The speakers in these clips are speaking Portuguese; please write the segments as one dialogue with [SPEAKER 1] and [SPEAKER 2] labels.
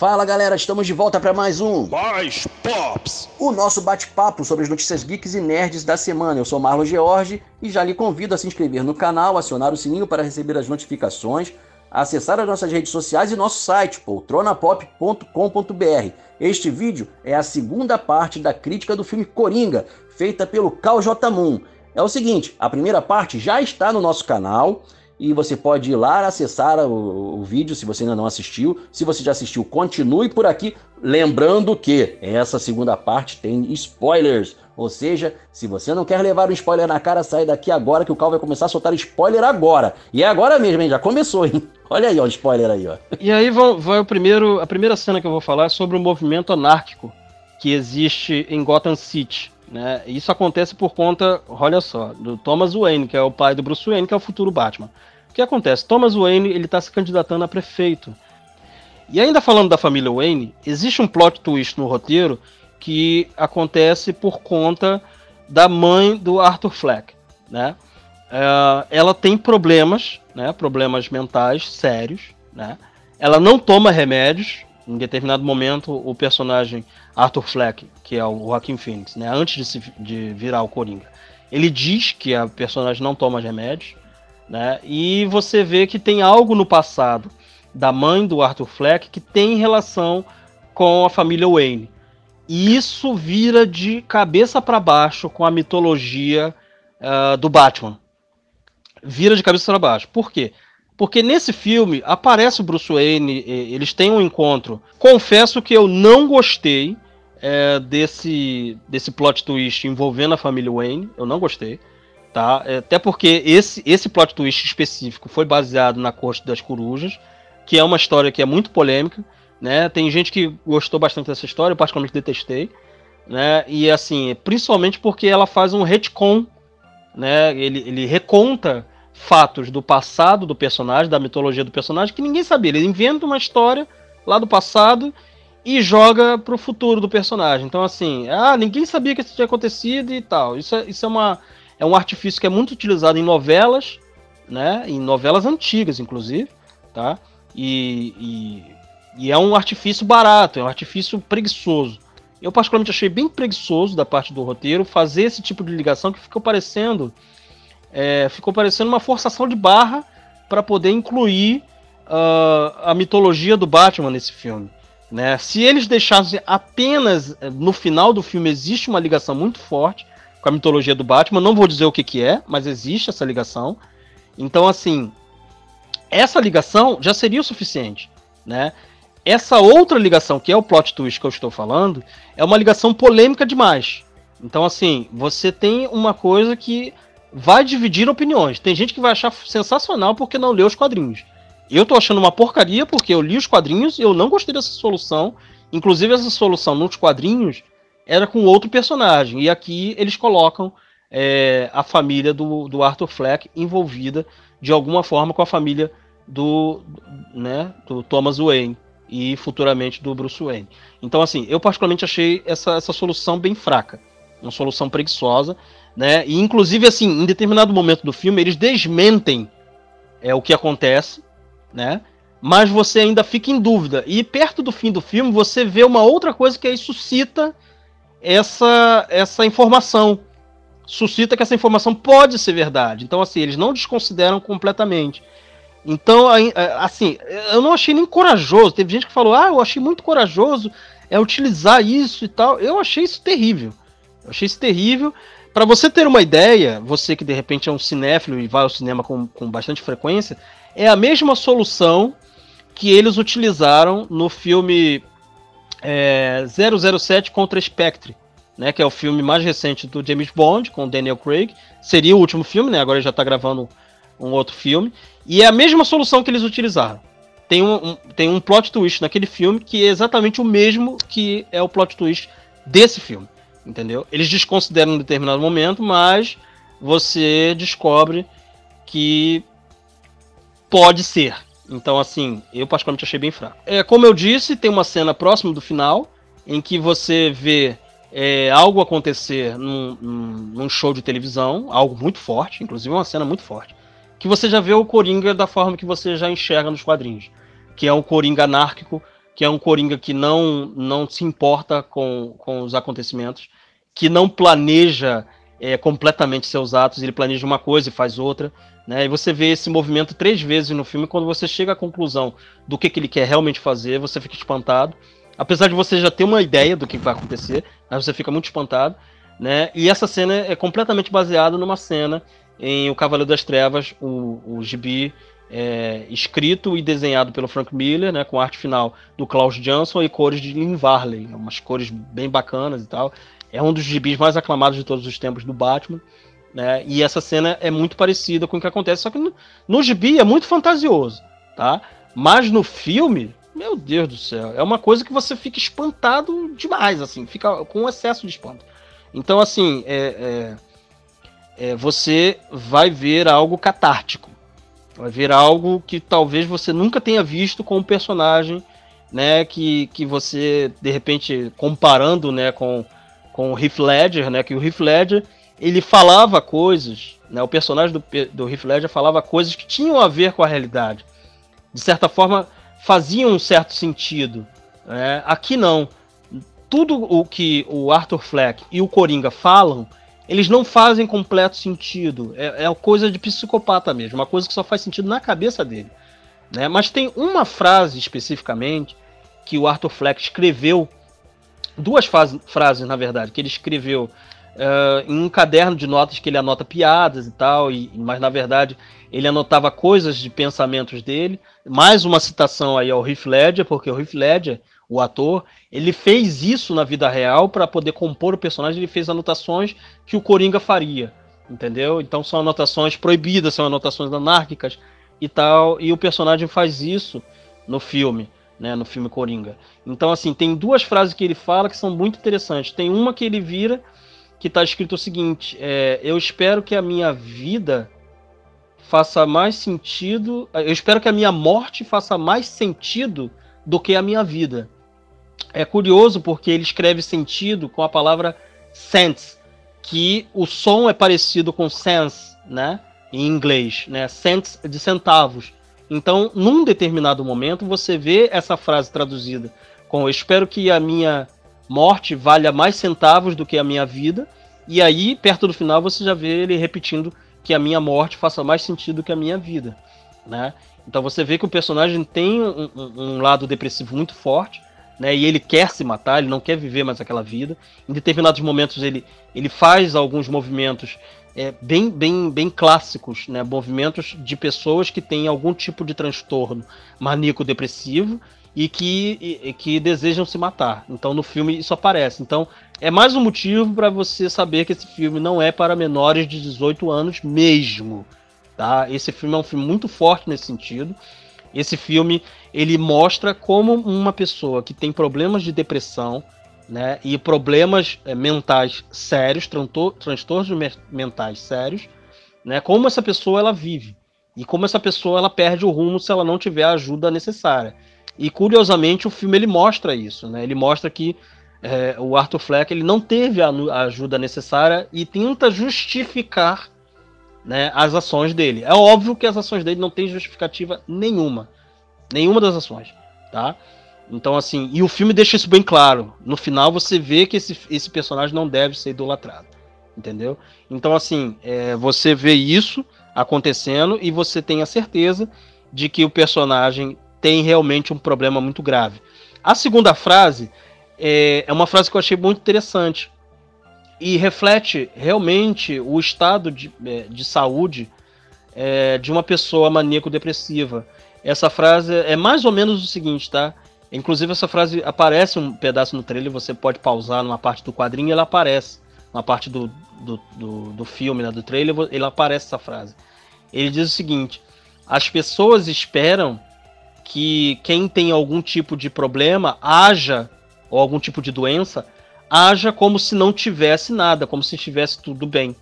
[SPEAKER 1] Fala galera, estamos de volta para mais um
[SPEAKER 2] Mais Pops!
[SPEAKER 1] O nosso bate-papo sobre as notícias geeks e nerds da semana. Eu sou Marlon George e já lhe convido a se inscrever no canal, acionar o sininho para receber as notificações, acessar as nossas redes sociais e nosso site, poltronapop.com.br. Este vídeo é a segunda parte da crítica do filme Coringa, feita pelo Cal J. Moon. É o seguinte, a primeira parte já está no nosso canal e você pode ir lá acessar o, o, vídeo se você ainda não assistiu. Se você já assistiu, continue por aqui. Lembrando que essa segunda parte tem spoilers. Ou seja, se você não quer levar um spoiler na cara, sai daqui agora que o Cal vai começar a soltar spoiler agora. E é agora mesmo, hein? Já começou, hein? Olha aí, ó, o spoiler aí, ó.
[SPEAKER 3] E aí vai o primeiro, a primeira cena que eu vou falar é sobre o movimento anárquico que existe em Gotham City. Né? Isso acontece por conta, olha só, do Thomas Wayne, que é o pai do Bruce Wayne, que é o futuro Batman. O que acontece? Thomas Wayne ele está se candidatando a prefeito. E ainda falando da família Wayne, existe um plot twist no roteiro que acontece por conta da mãe do Arthur Fleck, né? Uh, ela tem problemas, né? Problemas mentais sérios, né? Ela não toma remédios. Em determinado momento, o personagem Arthur Fleck, que é o Joaquim Phoenix, né? Antes de, se, de virar o Coringa, ele diz que a personagem não toma remédios. Né? E você vê que tem algo no passado da mãe do Arthur Fleck que tem relação com a família Wayne. E isso vira de cabeça para baixo com a mitologia uh, do Batman. Vira de cabeça para baixo. Por quê? Porque nesse filme aparece o Bruce Wayne, eles têm um encontro. Confesso que eu não gostei é, desse, desse plot twist envolvendo a família Wayne. Eu não gostei tá? É, até porque esse, esse plot twist específico foi baseado na Corte das Corujas, que é uma história que é muito polêmica, né? Tem gente que gostou bastante dessa história, eu particularmente detestei, né? E assim, principalmente porque ela faz um retcon, né? Ele, ele reconta fatos do passado do personagem, da mitologia do personagem, que ninguém sabia. Ele inventa uma história lá do passado e joga pro futuro do personagem. Então, assim, ah, ninguém sabia que isso tinha acontecido e tal. Isso é, isso é uma é um artifício que é muito utilizado em novelas, né? Em novelas antigas, inclusive, tá? E, e, e é um artifício barato, é um artifício preguiçoso. Eu particularmente achei bem preguiçoso da parte do roteiro fazer esse tipo de ligação que ficou parecendo é, ficou parecendo uma forçação de barra para poder incluir uh, a mitologia do Batman nesse filme. Né? Se eles deixassem apenas no final do filme existe uma ligação muito forte, com a mitologia do Batman. Não vou dizer o que, que é, mas existe essa ligação. Então, assim, essa ligação já seria o suficiente, né? Essa outra ligação, que é o plot twist que eu estou falando, é uma ligação polêmica demais. Então, assim, você tem uma coisa que vai dividir opiniões. Tem gente que vai achar sensacional porque não leu os quadrinhos. Eu tô achando uma porcaria porque eu li os quadrinhos e eu não gostei dessa solução. Inclusive, essa solução nos quadrinhos era com outro personagem. E aqui eles colocam é, a família do, do Arthur Fleck envolvida de alguma forma com a família do, né, do Thomas Wayne e futuramente do Bruce Wayne. Então, assim, eu particularmente achei essa, essa solução bem fraca, uma solução preguiçosa, né? E inclusive, assim, em determinado momento do filme eles desmentem é o que acontece, né? Mas você ainda fica em dúvida. E perto do fim do filme você vê uma outra coisa que aí suscita essa, essa informação. Suscita que essa informação pode ser verdade. Então, assim, eles não desconsideram completamente. Então, assim, eu não achei nem corajoso. Teve gente que falou, ah, eu achei muito corajoso é utilizar isso e tal. Eu achei isso terrível. Eu achei isso terrível. Para você ter uma ideia, você que de repente é um cinéfilo e vai ao cinema com, com bastante frequência, é a mesma solução que eles utilizaram no filme é, 007 contra Spectre, né, que é o filme mais recente do James Bond, com Daniel Craig. Seria o último filme, né? Agora ele já está gravando um outro filme. E é a mesma solução que eles utilizaram. Tem um, um, tem um plot twist naquele filme que é exatamente o mesmo que é o plot twist desse filme. Entendeu? Eles desconsideram em determinado momento, mas você descobre que pode ser. Então, assim, eu particularmente achei bem fraco. É, como eu disse, tem uma cena próxima do final em que você vê é, algo acontecer num, num, show de televisão, algo muito forte, inclusive uma cena muito forte, que você já vê o Coringa da forma que você já enxerga nos quadrinhos, que é um Coringa anárquico que é um Coringa que não, não se importa com, com os acontecimentos, que não planeja é, completamente seus atos, ele planeja uma coisa e faz outra. Né? E você vê esse movimento três vezes no filme, quando você chega à conclusão do que, que ele quer realmente fazer, você fica espantado. Apesar de você já ter uma ideia do que vai acontecer, mas você fica muito espantado. Né? E essa cena é completamente baseada numa cena em O Cavaleiro das Trevas, o, o gibi é, escrito e desenhado pelo Frank Miller, né, com arte final do Klaus Jansson e cores de Lynn Varley, umas cores bem bacanas e tal. É um dos gibis mais aclamados de todos os tempos do Batman. Né? E essa cena é muito parecida com o que acontece, só que no, no gibi é muito fantasioso, tá? Mas no filme, meu Deus do céu, é uma coisa que você fica espantado demais, assim, fica com excesso de espanto. Então, assim, é, é, é, você vai ver algo catártico, Vai ver algo que talvez você nunca tenha visto com um personagem, né? Que, que você, de repente, comparando né, com, com o Heath Ledger, né? Que o Heath Ledger, ele falava coisas, né? O personagem do, do Heath Ledger falava coisas que tinham a ver com a realidade. De certa forma, faziam um certo sentido. Né? Aqui não. Tudo o que o Arthur Fleck e o Coringa falam eles não fazem completo sentido. É, é coisa de psicopata mesmo, uma coisa que só faz sentido na cabeça dele. Né? Mas tem uma frase especificamente que o Arthur Fleck escreveu, duas frases na verdade, que ele escreveu uh, em um caderno de notas que ele anota piadas e tal, e, mas na verdade ele anotava coisas de pensamentos dele. Mais uma citação aí ao Heath Ledger, porque o Heath Ledger o ator, ele fez isso na vida real para poder compor o personagem, ele fez anotações que o Coringa faria, entendeu? Então são anotações proibidas, são anotações anárquicas e tal, e o personagem faz isso no filme, né, no filme Coringa. Então assim, tem duas frases que ele fala que são muito interessantes. Tem uma que ele vira que está escrito o seguinte: é, eu espero que a minha vida faça mais sentido, eu espero que a minha morte faça mais sentido do que a minha vida é curioso porque ele escreve sentido com a palavra sense, que o som é parecido com sense, né? Em inglês, né? Cents de centavos. Então, num determinado momento, você vê essa frase traduzida com eu espero que a minha morte valha mais centavos do que a minha vida. E aí, perto do final, você já vê ele repetindo que a minha morte faça mais sentido que a minha vida, né? Então você vê que o personagem tem um, um, lado depressivo muito forte, né? E ele quer se matar, ele não quer viver mais aquela vida. Em determinados momentos ele, ele faz alguns movimentos é, bem, bem, bem clássicos, né? Movimentos de pessoas que têm algum tipo de transtorno maníaco-depressivo e que, e, que desejam se matar. Então no filme isso aparece. Então é mais um motivo para você saber que esse filme não é para menores de 18 anos mesmo. Tá? Esse filme é um filme muito forte nesse sentido. Esse filme ele mostra como uma pessoa que tem problemas de depressão, né, e problemas é, mentais sérios, transtornos mentais sérios, né, como essa pessoa ela vive e como essa pessoa ela perde o rumo se ela não tiver a ajuda necessária. E curiosamente o filme ele mostra isso, né? Ele mostra que é, o Arthur Fleck ele não teve a, a ajuda necessária e tenta justificar né, as ações dele. É óbvio que as ações dele não têm justificativa nenhuma. Nenhuma das ações, tá? Então, assim, e o filme deixa isso bem claro. No final, você vê que esse, esse personagem não deve ser idolatrado, entendeu? Então, assim, é, você vê isso acontecendo e você tem a certeza de que o personagem tem realmente um problema muito grave. A segunda frase é, é uma frase que eu achei muito interessante, e reflete realmente o estado de, é, de saúde é, de uma pessoa maníaco-depressiva. Essa frase é mais ou menos o seguinte, tá? Inclusive, essa frase aparece um pedaço no trailer, você pode pausar numa parte do quadrinho e ela aparece. Na parte do, do, do, do filme, né, do trailer, ele aparece essa frase. Ele diz o seguinte: as pessoas esperam que quem tem algum tipo de problema haja, ou algum tipo de doença, haja como se não tivesse nada, como se estivesse tudo bem.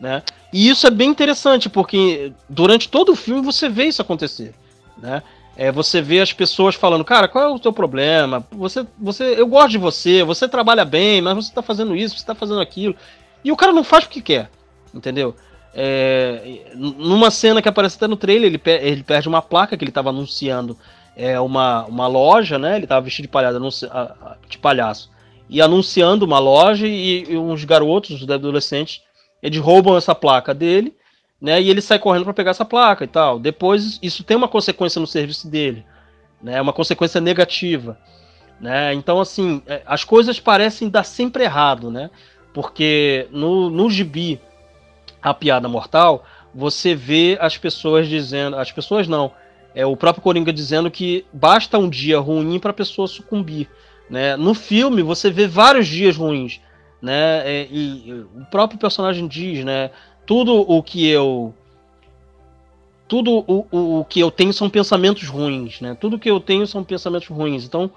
[SPEAKER 3] Né? E isso é bem interessante, porque durante todo o filme você vê isso acontecer. Né? É, você vê as pessoas falando, cara, qual é o seu problema? Você, você, eu gosto de você, você trabalha bem, mas você está fazendo isso, você está fazendo aquilo. E o cara não faz porque quer, entendeu? É, numa cena que aparece até no trailer, ele, ele perde uma placa que ele estava anunciando é, uma, uma loja, né? Ele estava vestido de palhaço, de palhaço e anunciando uma loja e, e uns garotos, os adolescentes, eles roubam essa placa dele, né? E ele sai correndo para pegar essa placa e tal. Depois isso tem uma consequência no serviço dele, né? Uma consequência negativa, né? Então assim, é, as coisas parecem dar sempre errado, né? Porque no, no gibi a piada mortal, você vê as pessoas dizendo, as pessoas não, é o próprio Coringa dizendo que basta um dia ruim para a pessoa sucumbir. Né? No filme você vê vários dias ruins, né? É, e, e, o próprio personagem diz, né? Tudo o que eu tudo o, o, o, que eu tenho são pensamentos ruins, né? Tudo que eu tenho são pensamentos ruins. Então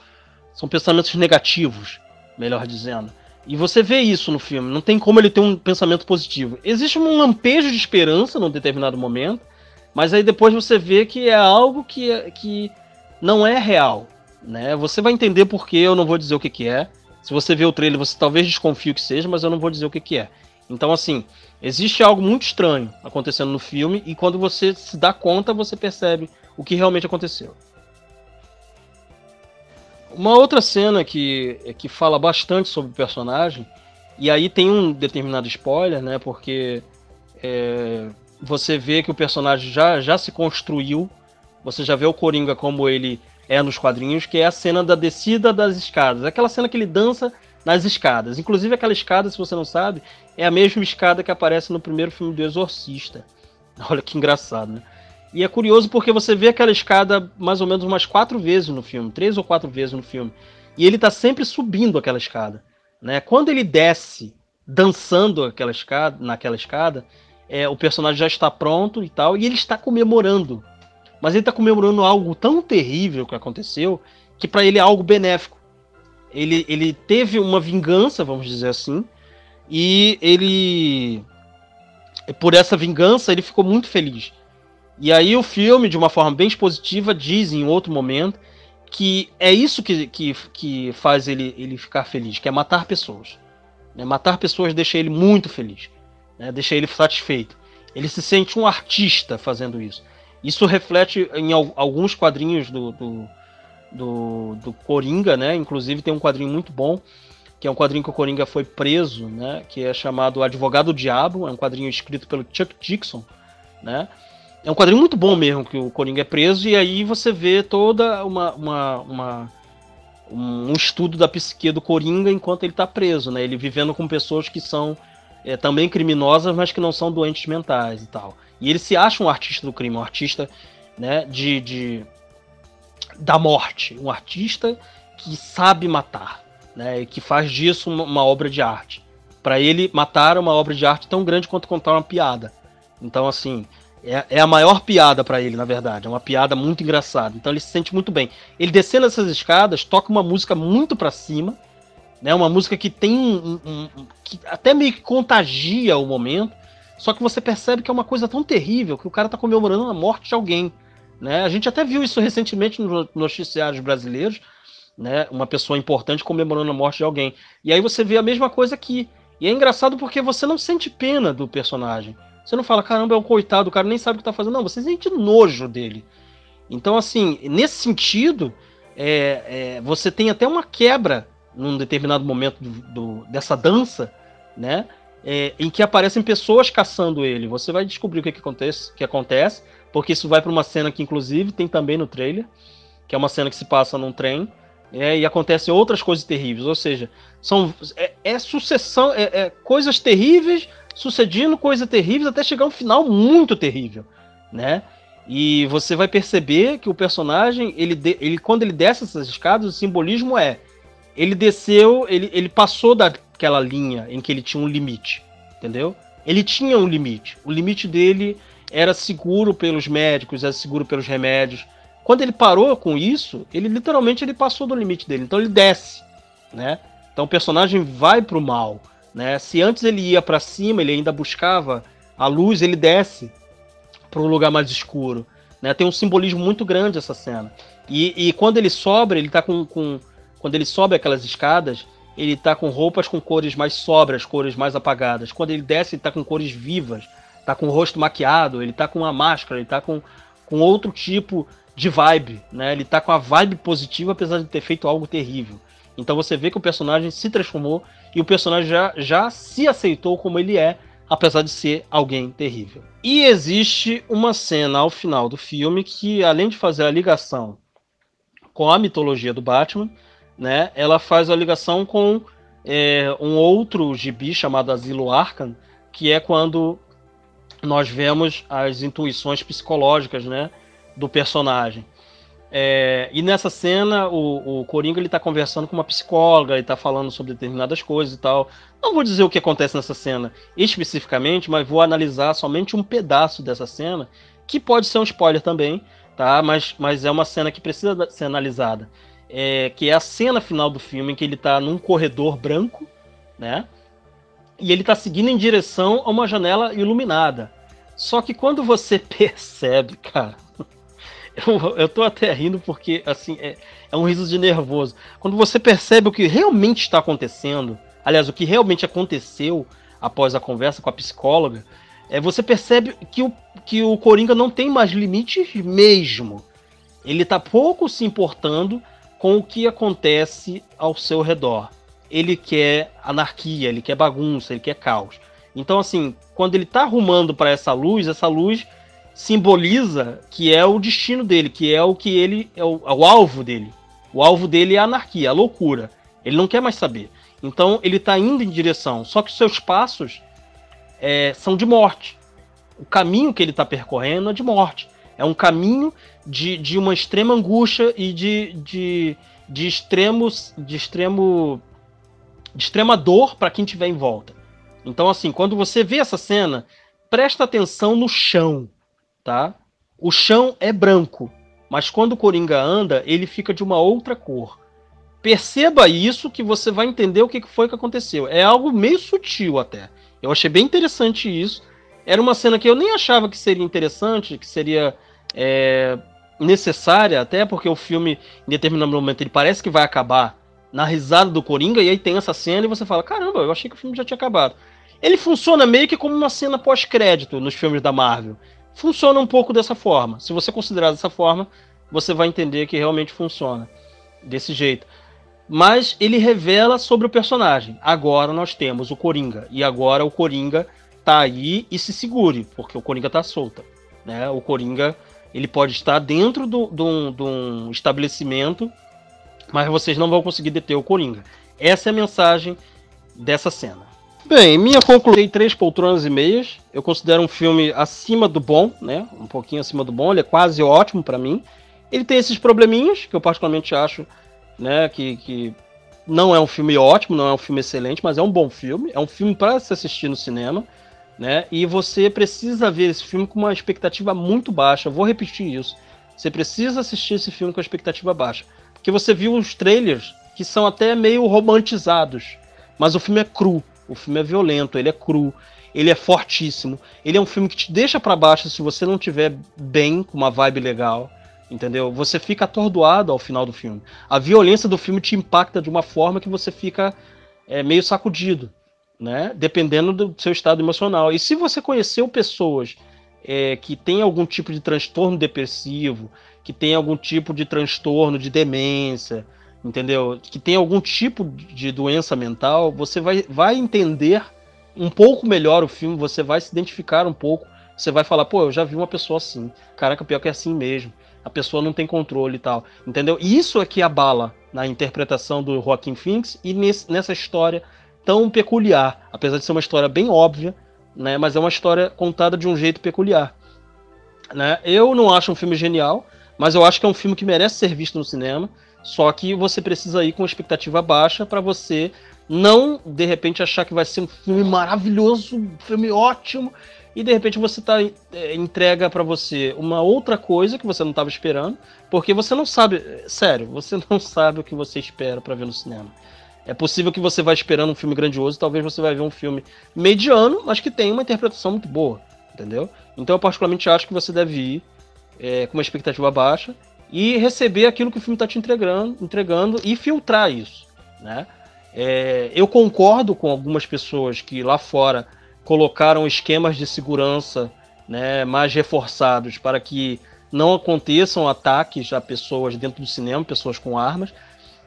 [SPEAKER 3] são pensamentos negativos, melhor dizendo. E você vê isso no filme. Não tem como ele ter um pensamento positivo. Existe um lampejo de esperança num determinado momento, mas aí depois você vê que é algo que, que não é real. Né? Você vai entender por que eu não vou dizer o que, que é. Se você vê o trailer, você talvez desconfie o que seja, mas eu não vou dizer o que, que é. Então, assim, existe algo muito estranho acontecendo no filme, e quando você se dá conta, você percebe o que realmente aconteceu. Uma outra cena que, que fala bastante sobre o personagem, e aí tem um determinado spoiler, né? Porque é, você vê que o personagem já, já se construiu, você já vê o Coringa como ele é nos quadrinhos, que é a cena da descida das escadas. Aquela cena que ele dança nas escadas. Inclusive, aquela escada, se você não sabe, é a mesma escada que aparece no primeiro filme do Exorcista. Olha que engraçado, né? E é curioso porque você vê aquela escada mais ou menos umas quatro vezes no filme, três ou quatro vezes no filme. E ele tá sempre subindo aquela escada. Né? Quando ele desce dançando aquela escada, naquela escada, é, o personagem já está pronto e tal, e ele está comemorando mas ele está comemorando algo tão terrível que aconteceu que para ele é algo benéfico. Ele, ele teve uma vingança, vamos dizer assim, e ele por essa vingança ele ficou muito feliz. E aí o filme, de uma forma bem expositiva, diz em outro momento que é isso que, que, que faz ele, ele ficar feliz, que é matar pessoas. Né? Matar pessoas deixa ele muito feliz, né? deixa ele satisfeito. Ele se sente um artista fazendo isso. Isso reflete em alguns quadrinhos do, do, do, do, Coringa, né? Inclusive tem um quadrinho muito bom, que é um quadrinho que o Coringa foi preso, né? Que é chamado Advogado Diabo, é um quadrinho escrito pelo Chuck Dixon, né? É um quadrinho muito bom mesmo, que o Coringa é preso, e aí você vê toda uma, uma, uma um estudo da psique do Coringa enquanto ele está preso, né? Ele vivendo com pessoas que são é, também criminosas, mas que não são doentes mentais e tal. E ele se acha um artista do crime, um artista né, de, de da morte, um artista que sabe matar, né, que faz disso uma, uma obra de arte. Para ele, matar uma obra de arte tão grande quanto contar uma piada. Então, assim, é, é a maior piada para ele, na verdade. É uma piada muito engraçada. Então, ele se sente muito bem. Ele descendo essas escadas, toca uma música muito para cima, né? Uma música que tem um, um, um, que até meio que contagia o momento. Só que você percebe que é uma coisa tão terrível que o cara tá comemorando a morte de alguém. Né? A gente até viu isso recentemente nos noticiários brasileiros, né? Uma pessoa importante comemorando a morte de alguém. E aí você vê a mesma coisa aqui. E é engraçado porque você não sente pena do personagem. Você não fala, caramba, é um coitado, o cara nem sabe o que tá fazendo. Não, você sente nojo dele. Então, assim, nesse sentido, é, é, você tem até uma quebra num determinado momento do, do, dessa dança, né? é, em que aparecem pessoas caçando ele. Você vai descobrir o que, que acontece, que acontece, porque isso vai para uma cena que, inclusive, tem também no trailer, que é uma cena que se passa num trem, é, e acontecem outras coisas terríveis. Ou seja, são é, é sucessão, é, é, coisas terríveis sucedendo coisas terríveis até chegar um final muito terrível, né? E você vai perceber que o personagem, ele, de, ele quando ele desce essas escadas, o simbolismo é ele desceu, ele, ele passou da, aquela linha em que ele tinha um limite, entendeu? Ele tinha um limite. O limite dele era seguro pelos médicos, era seguro pelos remédios. Quando ele parou com isso, ele literalmente ele passou do limite dele. Então ele desce, né? Então o personagem vai pro mal, né? Se antes ele ia para cima, ele ainda buscava a luz, ele desce para um lugar mais escuro, né? Tem um simbolismo muito grande essa cena. E, e quando ele sobra, ele tá com, com quando ele sobe aquelas escadas, ele tá com roupas com cores mais sobras, cores mais apagadas. Quando ele desce, ele tá com cores vivas, tá com o rosto maquiado, ele tá com uma máscara, ele tá com, com outro tipo de vibe, né? Ele tá com a vibe positiva, apesar de ter feito algo terrível. Então você vê que o personagem se transformou e o personagem já, já se aceitou como ele é, apesar de ser alguém terrível. E existe uma cena ao final do filme que, além de fazer a ligação com a mitologia do Batman, né, ela faz a ligação com é, um outro gibi chamado Asilo Arkham, que é quando nós vemos as intuições psicológicas, né, do personagem. É, e nessa cena, o, o Coringa ele tá conversando com uma psicóloga, e tá falando sobre determinadas coisas e tal. Não vou dizer o que acontece nessa cena especificamente, mas vou analisar somente um pedaço dessa cena, que pode ser um spoiler também, tá? Mas, mas é uma cena que precisa ser analisada. É, que é a cena final do filme, em que ele tá num corredor branco, né? E ele tá seguindo em direção a uma janela iluminada. Só que quando você percebe, cara eu, eu tô até rindo porque, assim, é, é um riso de nervoso. Quando você percebe o que realmente está acontecendo, aliás, o que realmente aconteceu após a conversa com a psicóloga, é, você percebe que o, que o Coringa não tem mais limites mesmo. Ele tá pouco se importando com o que acontece ao seu redor. Ele quer anarquia, ele quer bagunça, ele quer caos. Então, assim, quando ele tá arrumando para essa luz, essa luz simboliza que é o destino dele, que é o que ele é o, é o, alvo dele. O alvo dele é a anarquia, a loucura. Ele não quer mais saber. Então ele está indo em direção. Só que seus passos é, são de morte. O caminho que ele está percorrendo é de morte. É um caminho de, de uma extrema angústia e de, de, de extremos de extremo de extrema dor para quem estiver em volta. Então assim, quando você vê essa cena, presta atenção no chão tá? O chão é branco, mas quando o Coringa anda, ele fica de uma outra cor. Perceba isso que você vai entender o que foi que aconteceu. É algo meio sutil até. Eu achei bem interessante isso. Era uma cena que eu nem achava que seria interessante, que seria é, necessária, até porque o filme, em determinado momento, ele parece que vai acabar na risada do Coringa, e aí tem essa cena e você fala: caramba, eu achei que o filme já tinha acabado. Ele funciona meio que como uma cena pós-crédito nos filmes da Marvel funciona um pouco dessa forma. Se você considerar dessa forma, você vai entender que realmente funciona desse jeito. Mas ele revela sobre o personagem. Agora nós temos o Coringa. E agora o Coringa tá aí e se segure, porque o Coringa tá solta. Né? O Coringa ele pode estar dentro de um estabelecimento, mas vocês não vão conseguir deter o Coringa. Essa é a mensagem dessa cena. Bem, minha conclusão, três poltronas e meias. Eu considero um filme acima do bom, né? Um pouquinho acima do bom. Ele é quase ótimo para mim. Ele tem esses probleminhas que eu particularmente acho, né? Que, que não é um filme ótimo, não é um filme excelente, mas é um bom filme. É um filme para se assistir no cinema, né? E você precisa ver esse filme com uma expectativa muito baixa. Eu vou repetir isso. Você precisa assistir esse filme com a expectativa baixa, porque você viu os trailers que são até meio romantizados, mas o filme é cru. O filme é violento, ele é cru, ele é fortíssimo. Ele é um filme que te deixa para baixo se você não tiver bem, com uma vibe legal, entendeu? Você fica atordoado ao final do filme. A violência do filme te impacta de uma forma que você fica é, meio sacudido, né? Dependendo do seu estado emocional. E se você conheceu pessoas é, que têm algum tipo de transtorno depressivo, que tem algum tipo de transtorno de demência, entendeu? Que tem algum tipo de doença mental, você vai, vai entender um pouco melhor o filme, você vai se identificar um pouco, você vai falar, pô, eu já vi uma pessoa assim. Caraca, pior que é assim mesmo. A pessoa não tem controle e tal, entendeu? E isso é que abala na interpretação do Joaquim Phoenix e nesse, nessa história tão peculiar, apesar de ser uma história bem óbvia, né? Mas é uma história contada de um jeito peculiar, né? Eu não acho um filme genial, mas eu acho que é um filme que merece ser visto no cinema. Só que você precisa ir com expectativa baixa para você não, de repente, achar que vai ser um filme maravilhoso, um filme ótimo, e de repente você tá é, entrega para você uma outra coisa que você não estava esperando, porque você não sabe, sério, você não sabe o que você espera para ver no cinema. É possível que você vá esperando um filme grandioso, talvez você vai ver um filme mediano, mas que tem uma interpretação muito boa, entendeu? Então eu particularmente acho que você deve ir é, com uma expectativa baixa e receber aquilo que o filme está te entregando, entregando e filtrar isso, né? É, eu concordo com algumas pessoas que lá fora colocaram esquemas de segurança né, mais reforçados para que não aconteçam ataques a pessoas dentro do cinema, pessoas com armas.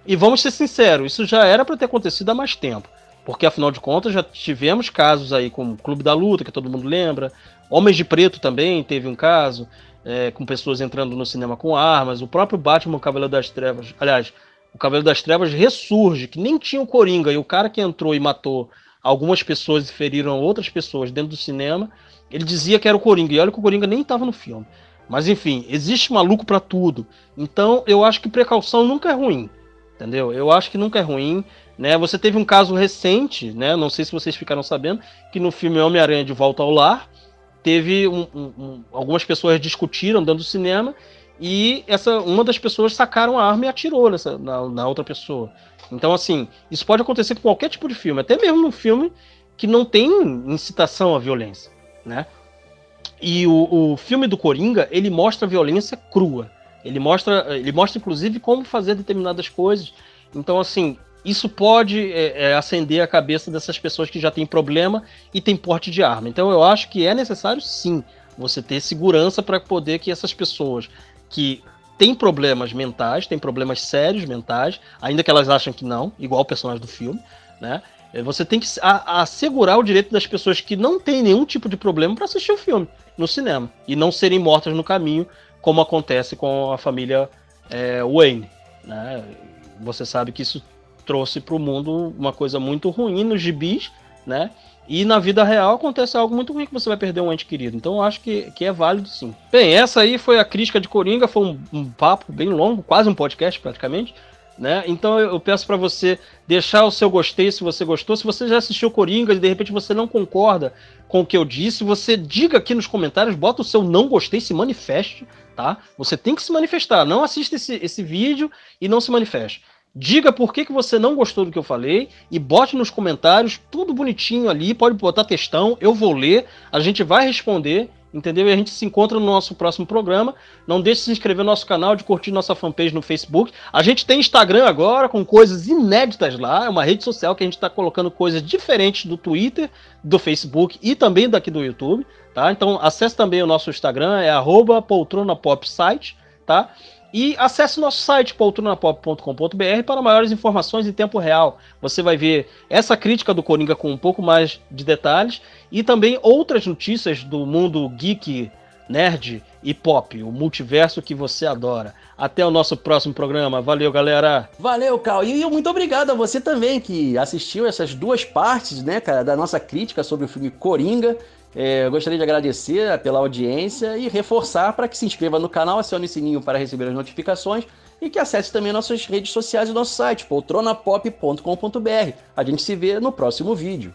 [SPEAKER 3] E vamos ser sinceros, isso já era para ter acontecido há mais tempo. Porque afinal de contas já tivemos casos aí como Clube da Luta, que todo mundo lembra, Homens de Preto também teve um caso, é, com pessoas entrando no cinema com armas, o próprio Batman, o Cavaleiro das Trevas, aliás, o Cavaleiro das Trevas ressurge, que nem tinha o Coringa, e o cara que entrou e matou algumas pessoas e feriram outras pessoas dentro do cinema, ele dizia que era o Coringa, e olha que o Coringa nem estava no filme. Mas enfim, existe maluco para tudo. Então eu acho que precaução nunca é ruim. Entendeu? Eu acho que nunca é ruim. Né? Você teve um caso recente, né? não sei se vocês ficaram sabendo, que no filme Homem-Aranha de Volta ao Lar, teve um, um, um, algumas pessoas discutiram dentro do cinema e essa uma das pessoas sacaram a arma e atirou nessa, na, na, outra pessoa. Então, assim, isso pode acontecer com qualquer tipo de filme, até mesmo no filme que não tem incitação à violência, né? E o, o filme do Coringa, ele mostra a violência crua. Ele mostra, ele mostra inclusive como fazer determinadas coisas. Então, assim, isso pode é, é, acender a cabeça dessas pessoas que já têm problema e têm porte de arma. Então, eu acho que é necessário, sim, você ter segurança para poder que essas pessoas que têm problemas mentais, têm problemas sérios mentais, ainda que elas acham que não, igual o personagem do filme, né? É, você tem que assegurar o direito das pessoas que não têm nenhum tipo de problema para assistir o filme no cinema e não serem mortas no caminho, como acontece com a família é, Wayne. Né? Você sabe que isso trouxe para o mundo uma coisa muito ruim nos gibis, né? E na vida real acontece algo muito ruim que você vai perder um ente querido. Então eu acho que, que é válido sim. Bem, essa aí foi a crítica de Coringa, foi um, um papo bem longo, quase um podcast praticamente. Né? Então eu peço para você deixar o seu gostei se você gostou. Se você já assistiu Coringa e de repente você não concorda com o que eu disse, você diga aqui nos comentários, bota o seu não gostei, se manifeste, tá? Você tem que se manifestar. Não assista esse, esse vídeo e não se manifeste. Diga por que, que você não gostou do que eu falei e bote nos comentários tudo bonitinho ali. Pode botar textão, eu vou ler, a gente vai responder entendeu? E a gente se encontra no nosso próximo programa. Não deixe de se inscrever no nosso canal, de curtir nossa fanpage no Facebook. A gente tem Instagram agora com coisas inéditas lá. É uma rede social que a gente está colocando coisas diferentes do Twitter, do Facebook e também daqui do YouTube, tá? Então acesse também o nosso Instagram, é poltronapopsite, tá? E acesse nosso site poltronapop.com.br para maiores informações em tempo real. Você vai ver essa crítica do Coringa com um pouco mais de detalhes e também outras notícias do mundo geek, nerd e pop, o multiverso que você adora. Até o nosso próximo programa. Valeu, galera.
[SPEAKER 1] Valeu, Cal. E muito obrigado a você também que assistiu essas duas partes, né, cara, da nossa crítica sobre o filme Coringa. É, gostaria de agradecer pela audiência e reforçar para que se inscreva no canal, acione o sininho para receber as notificações e que acesse também nossas redes sociais e nosso site, poltronapop.com.br. A gente se vê no próximo vídeo.